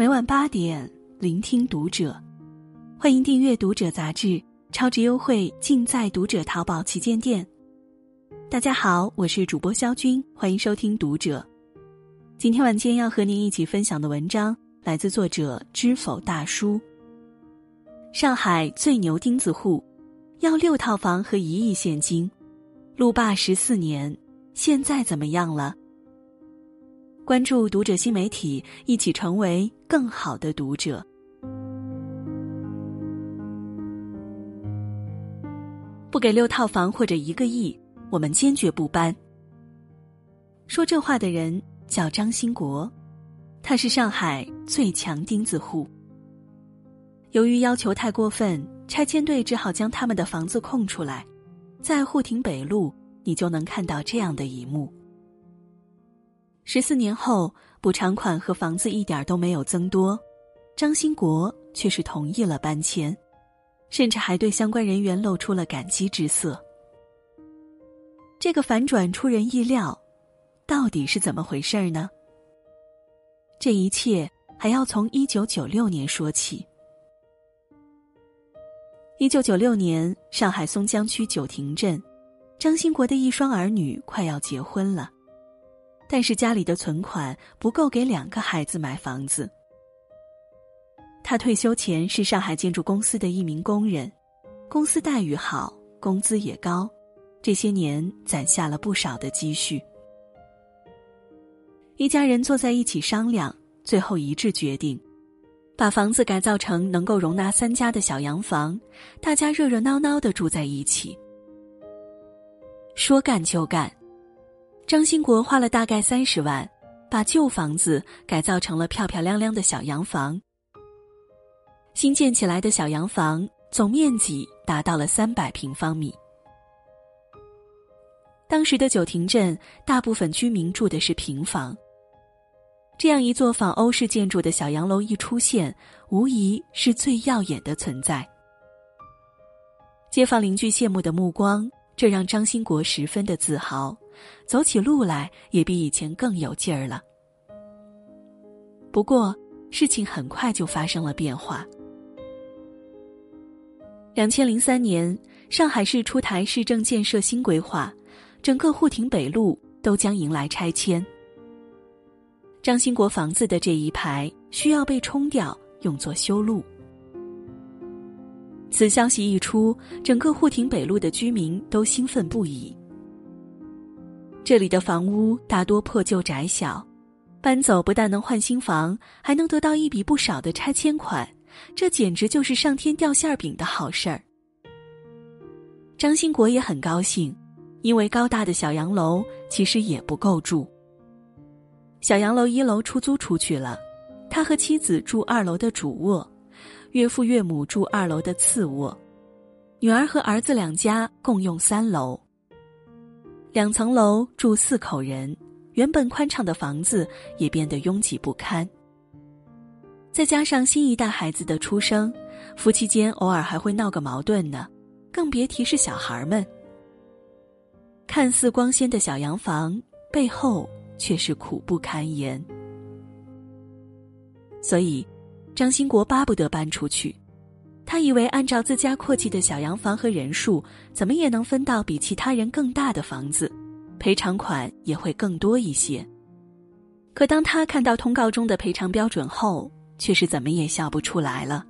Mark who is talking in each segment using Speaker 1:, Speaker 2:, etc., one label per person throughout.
Speaker 1: 每晚八点，聆听读者。欢迎订阅《读者》杂志，超值优惠尽在《读者》淘宝旗舰店。大家好，我是主播肖军，欢迎收听《读者》。今天晚间要和您一起分享的文章来自作者知否大叔。上海最牛钉子户，要六套房和一亿现金，路霸十四年，现在怎么样了？关注读者新媒体，一起成为更好的读者。不给六套房或者一个亿，我们坚决不搬。说这话的人叫张兴国，他是上海最强钉子户。由于要求太过分，拆迁队只好将他们的房子空出来，在沪亭北路，你就能看到这样的一幕。十四年后，补偿款和房子一点都没有增多，张兴国却是同意了搬迁，甚至还对相关人员露出了感激之色。这个反转出人意料，到底是怎么回事呢？这一切还要从一九九六年说起。一九九六年，上海松江区九亭镇，张兴国的一双儿女快要结婚了。但是家里的存款不够给两个孩子买房子。他退休前是上海建筑公司的一名工人，公司待遇好，工资也高，这些年攒下了不少的积蓄。一家人坐在一起商量，最后一致决定，把房子改造成能够容纳三家的小洋房，大家热热闹闹的住在一起。说干就干。张兴国花了大概三十万，把旧房子改造成了漂漂亮亮的小洋房。新建起来的小洋房总面积达到了三百平方米。当时的九亭镇大部分居民住的是平房，这样一座仿欧式建筑的小洋楼一出现，无疑是最耀眼的存在。街坊邻居羡慕的目光，这让张兴国十分的自豪。走起路来也比以前更有劲儿了。不过，事情很快就发生了变化。两千零三年，上海市出台市政建设新规划，整个沪亭北路都将迎来拆迁。张兴国房子的这一排需要被冲掉，用作修路。此消息一出，整个沪亭北路的居民都兴奋不已。这里的房屋大多破旧窄小，搬走不但能换新房，还能得到一笔不少的拆迁款，这简直就是上天掉馅饼的好事儿。张兴国也很高兴，因为高大的小洋楼其实也不够住。小洋楼一楼出租出去了，他和妻子住二楼的主卧，岳父岳母住二楼的次卧，女儿和儿子两家共用三楼。两层楼住四口人，原本宽敞的房子也变得拥挤不堪。再加上新一代孩子的出生，夫妻间偶尔还会闹个矛盾呢，更别提是小孩们。看似光鲜的小洋房背后却是苦不堪言。所以，张兴国巴不得搬出去。他以为按照自家阔气的小洋房和人数，怎么也能分到比其他人更大的房子，赔偿款也会更多一些。可当他看到通告中的赔偿标准后，却是怎么也笑不出来了。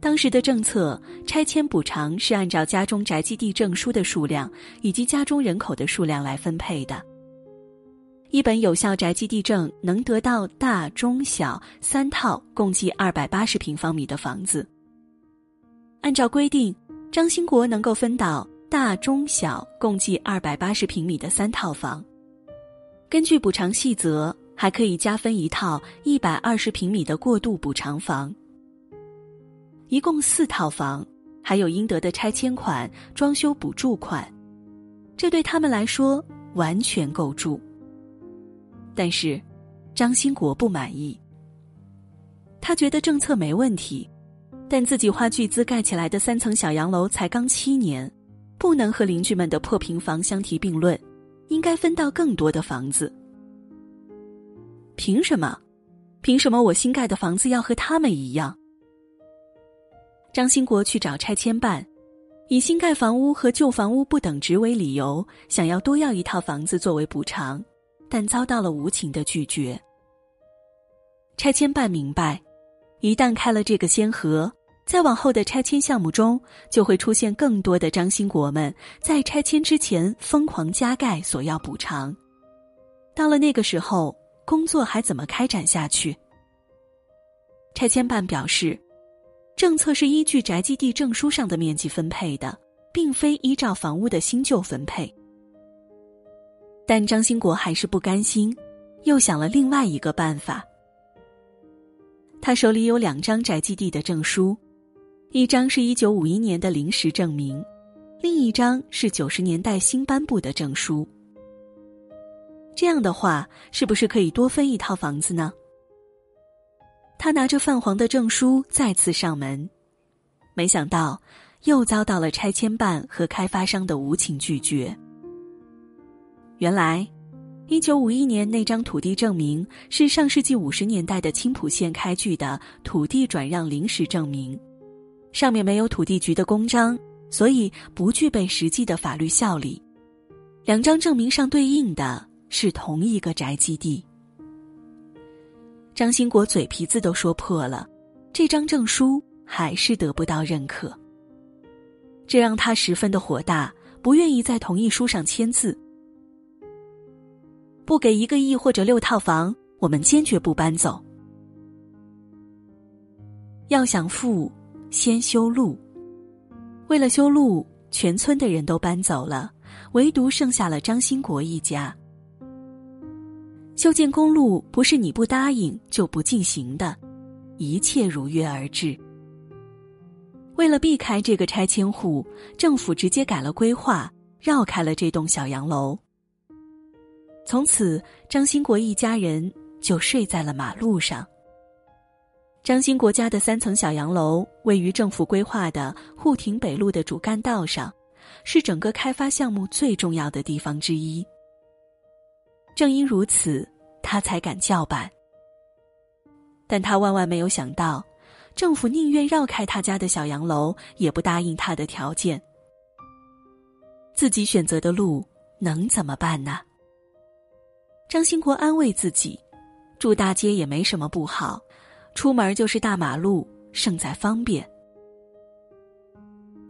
Speaker 1: 当时的政策，拆迁补偿是按照家中宅基地证书的数量以及家中人口的数量来分配的。一本有效宅基地证能得到大、中、小三套共计二百八十平方米的房子。按照规定，张兴国能够分到大、中、小共计二百八十平米的三套房。根据补偿细则，还可以加分一套一百二十平米的过渡补偿房。一共四套房，还有应得的拆迁款、装修补助款，这对他们来说完全够住。但是，张兴国不满意。他觉得政策没问题，但自己花巨资盖起来的三层小洋楼才刚七年，不能和邻居们的破平房相提并论，应该分到更多的房子。凭什么？凭什么我新盖的房子要和他们一样？张兴国去找拆迁办，以新盖房屋和旧房屋不等值为理由，想要多要一套房子作为补偿，但遭到了无情的拒绝。拆迁办明白，一旦开了这个先河，在往后的拆迁项目中，就会出现更多的张兴国们在拆迁之前疯狂加盖，索要补偿。到了那个时候。工作还怎么开展下去？拆迁办表示，政策是依据宅基地证书上的面积分配的，并非依照房屋的新旧分配。但张兴国还是不甘心，又想了另外一个办法。他手里有两张宅基地的证书，一张是一九五一年的临时证明，另一张是九十年代新颁布的证书。这样的话，是不是可以多分一套房子呢？他拿着泛黄的证书再次上门，没想到又遭到了拆迁办和开发商的无情拒绝。原来，一九五一年那张土地证明是上世纪五十年代的青浦县开具的土地转让临时证明，上面没有土地局的公章，所以不具备实际的法律效力。两张证明上对应的。是同一个宅基地。张兴国嘴皮子都说破了，这张证书还是得不到认可，这让他十分的火大，不愿意在同意书上签字。不给一个亿或者六套房，我们坚决不搬走。要想富，先修路。为了修路，全村的人都搬走了，唯独剩下了张兴国一家。修建公路不是你不答应就不进行的，一切如约而至。为了避开这个拆迁户，政府直接改了规划，绕开了这栋小洋楼。从此，张兴国一家人就睡在了马路上。张兴国家的三层小洋楼位于政府规划的沪亭北路的主干道上，是整个开发项目最重要的地方之一。正因如此，他才敢叫板。但他万万没有想到，政府宁愿绕开他家的小洋楼，也不答应他的条件。自己选择的路能怎么办呢？张兴国安慰自己，住大街也没什么不好，出门就是大马路，胜在方便。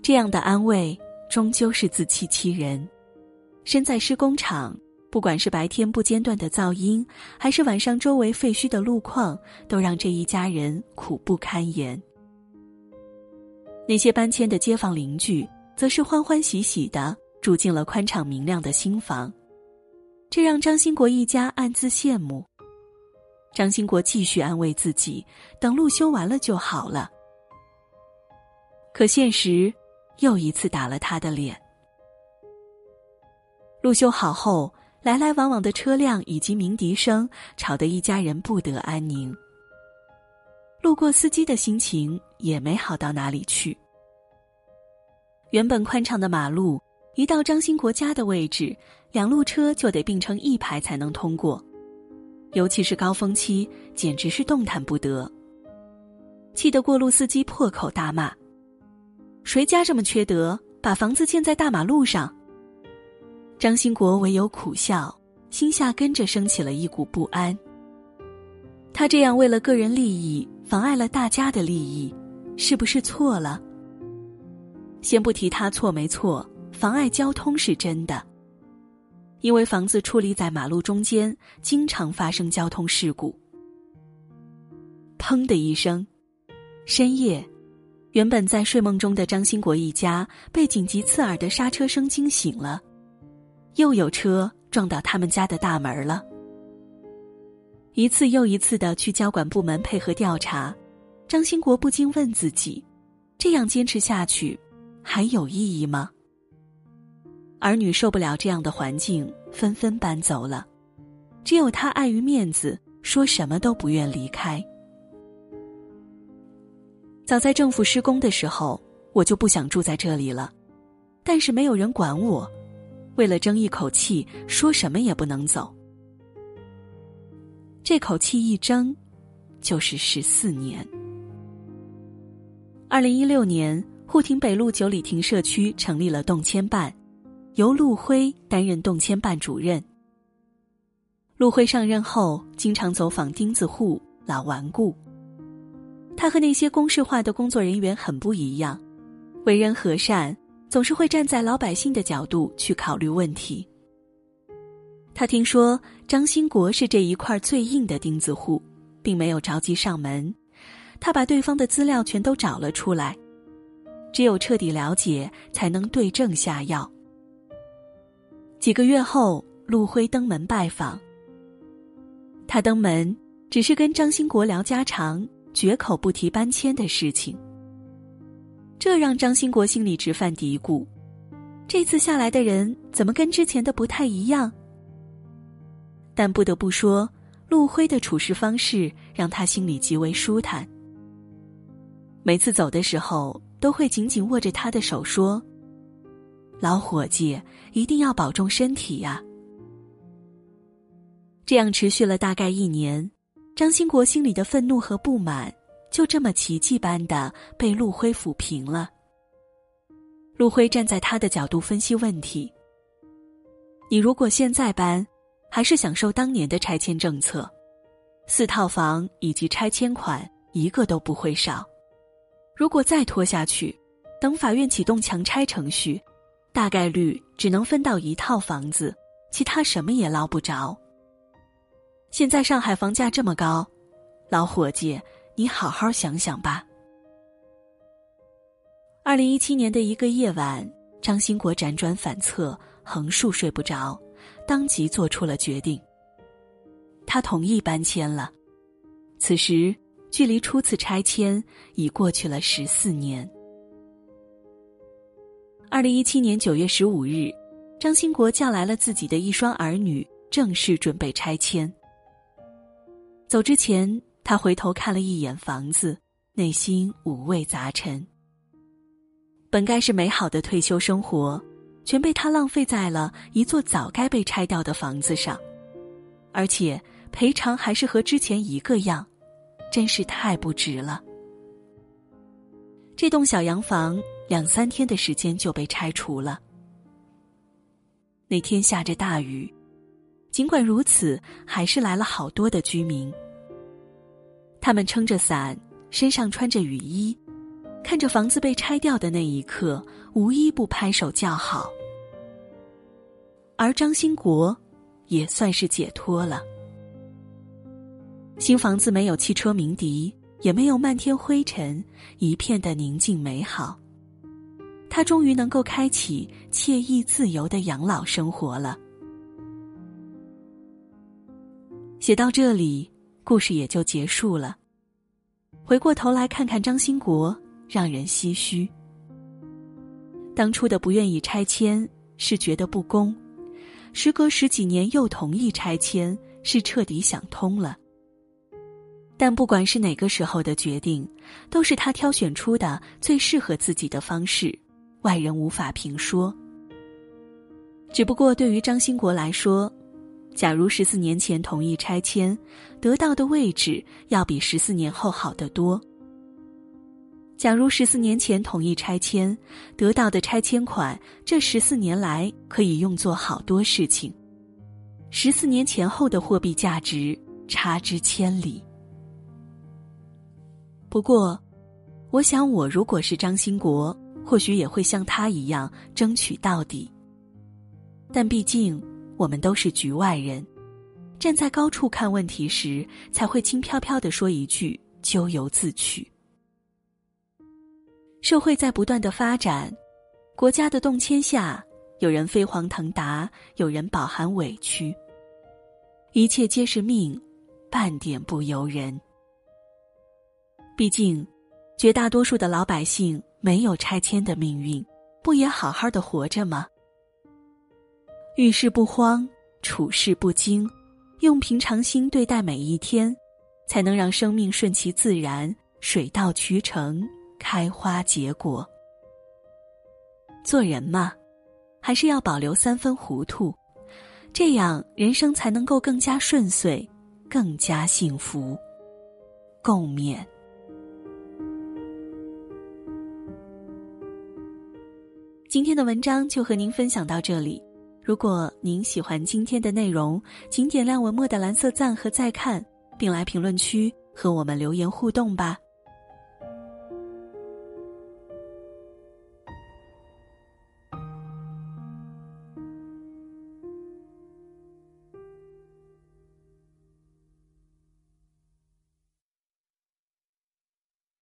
Speaker 1: 这样的安慰终究是自欺欺人。身在施工厂。不管是白天不间断的噪音，还是晚上周围废墟的路况，都让这一家人苦不堪言。那些搬迁的街坊邻居，则是欢欢喜喜的住进了宽敞明亮的新房，这让张兴国一家暗自羡慕。张兴国继续安慰自己，等路修完了就好了。可现实又一次打了他的脸。路修好后。来来往往的车辆以及鸣笛声，吵得一家人不得安宁。路过司机的心情也没好到哪里去。原本宽敞的马路，一到张兴国家的位置，两路车就得并成一排才能通过，尤其是高峰期，简直是动弹不得。气得过路司机破口大骂：“谁家这么缺德，把房子建在大马路上？”张兴国唯有苦笑，心下跟着升起了一股不安。他这样为了个人利益，妨碍了大家的利益，是不是错了？先不提他错没错，妨碍交通是真的。因为房子矗立在马路中间，经常发生交通事故。砰的一声，深夜，原本在睡梦中的张兴国一家被紧急刺耳的刹车声惊醒了。又有车撞到他们家的大门了。一次又一次的去交管部门配合调查，张兴国不禁问自己：这样坚持下去，还有意义吗？儿女受不了这样的环境，纷纷搬走了，只有他碍于面子，说什么都不愿离开。早在政府施工的时候，我就不想住在这里了，但是没有人管我。为了争一口气，说什么也不能走。这口气一争，就是十四年。二零一六年，沪亭北路九里亭社区成立了动迁办，由陆辉担任动迁办主任。陆辉上任后，经常走访钉子户、老顽固。他和那些公式化的工作人员很不一样，为人和善，总是会站在老百姓的角度去考虑问题。他听说张兴国是这一块最硬的钉子户，并没有着急上门。他把对方的资料全都找了出来，只有彻底了解，才能对症下药。几个月后，陆辉登门拜访。他登门只是跟张兴国聊家常，绝口不提搬迁的事情。这让张兴国心里直犯嘀咕：这次下来的人怎么跟之前的不太一样？但不得不说，陆辉的处事方式让他心里极为舒坦。每次走的时候，都会紧紧握着他的手说：“老伙计，一定要保重身体呀。”这样持续了大概一年，张兴国心里的愤怒和不满，就这么奇迹般的被陆辉抚平了。陆辉站在他的角度分析问题：“你如果现在搬。”还是享受当年的拆迁政策，四套房以及拆迁款一个都不会少。如果再拖下去，等法院启动强拆程序，大概率只能分到一套房子，其他什么也捞不着。现在上海房价这么高，老伙计，你好好想想吧。二零一七年的一个夜晚，张兴国辗转反侧，横竖睡不着。当即做出了决定。他同意搬迁了。此时，距离初次拆迁已过去了十四年。二零一七年九月十五日，张兴国叫来了自己的一双儿女，正式准备拆迁。走之前，他回头看了一眼房子，内心五味杂陈。本该是美好的退休生活。全被他浪费在了一座早该被拆掉的房子上，而且赔偿还是和之前一个样，真是太不值了。这栋小洋房两三天的时间就被拆除了。那天下着大雨，尽管如此，还是来了好多的居民。他们撑着伞，身上穿着雨衣。看着房子被拆掉的那一刻，无一不拍手叫好。而张兴国，也算是解脱了。新房子没有汽车鸣笛，也没有漫天灰尘，一片的宁静美好。他终于能够开启惬意自由的养老生活了。写到这里，故事也就结束了。回过头来看看张兴国。让人唏嘘。当初的不愿意拆迁是觉得不公，时隔十几年又同意拆迁是彻底想通了。但不管是哪个时候的决定，都是他挑选出的最适合自己的方式，外人无法评说。只不过对于张兴国来说，假如十四年前同意拆迁，得到的位置要比十四年后好得多。假如十四年前同意拆迁，得到的拆迁款，这十四年来可以用作好多事情。十四年前后的货币价值差之千里。不过，我想我如果是张兴国，或许也会像他一样争取到底。但毕竟我们都是局外人，站在高处看问题时，才会轻飘飘的说一句“咎由自取”。社会在不断的发展，国家的动迁下，有人飞黄腾达，有人饱含委屈。一切皆是命，半点不由人。毕竟，绝大多数的老百姓没有拆迁的命运，不也好好的活着吗？遇事不慌，处事不惊，用平常心对待每一天，才能让生命顺其自然，水到渠成。开花结果。做人嘛，还是要保留三分糊涂，这样人生才能够更加顺遂，更加幸福。共勉。今天的文章就和您分享到这里。如果您喜欢今天的内容，请点亮文末的蓝色赞和再看，并来评论区和我们留言互动吧。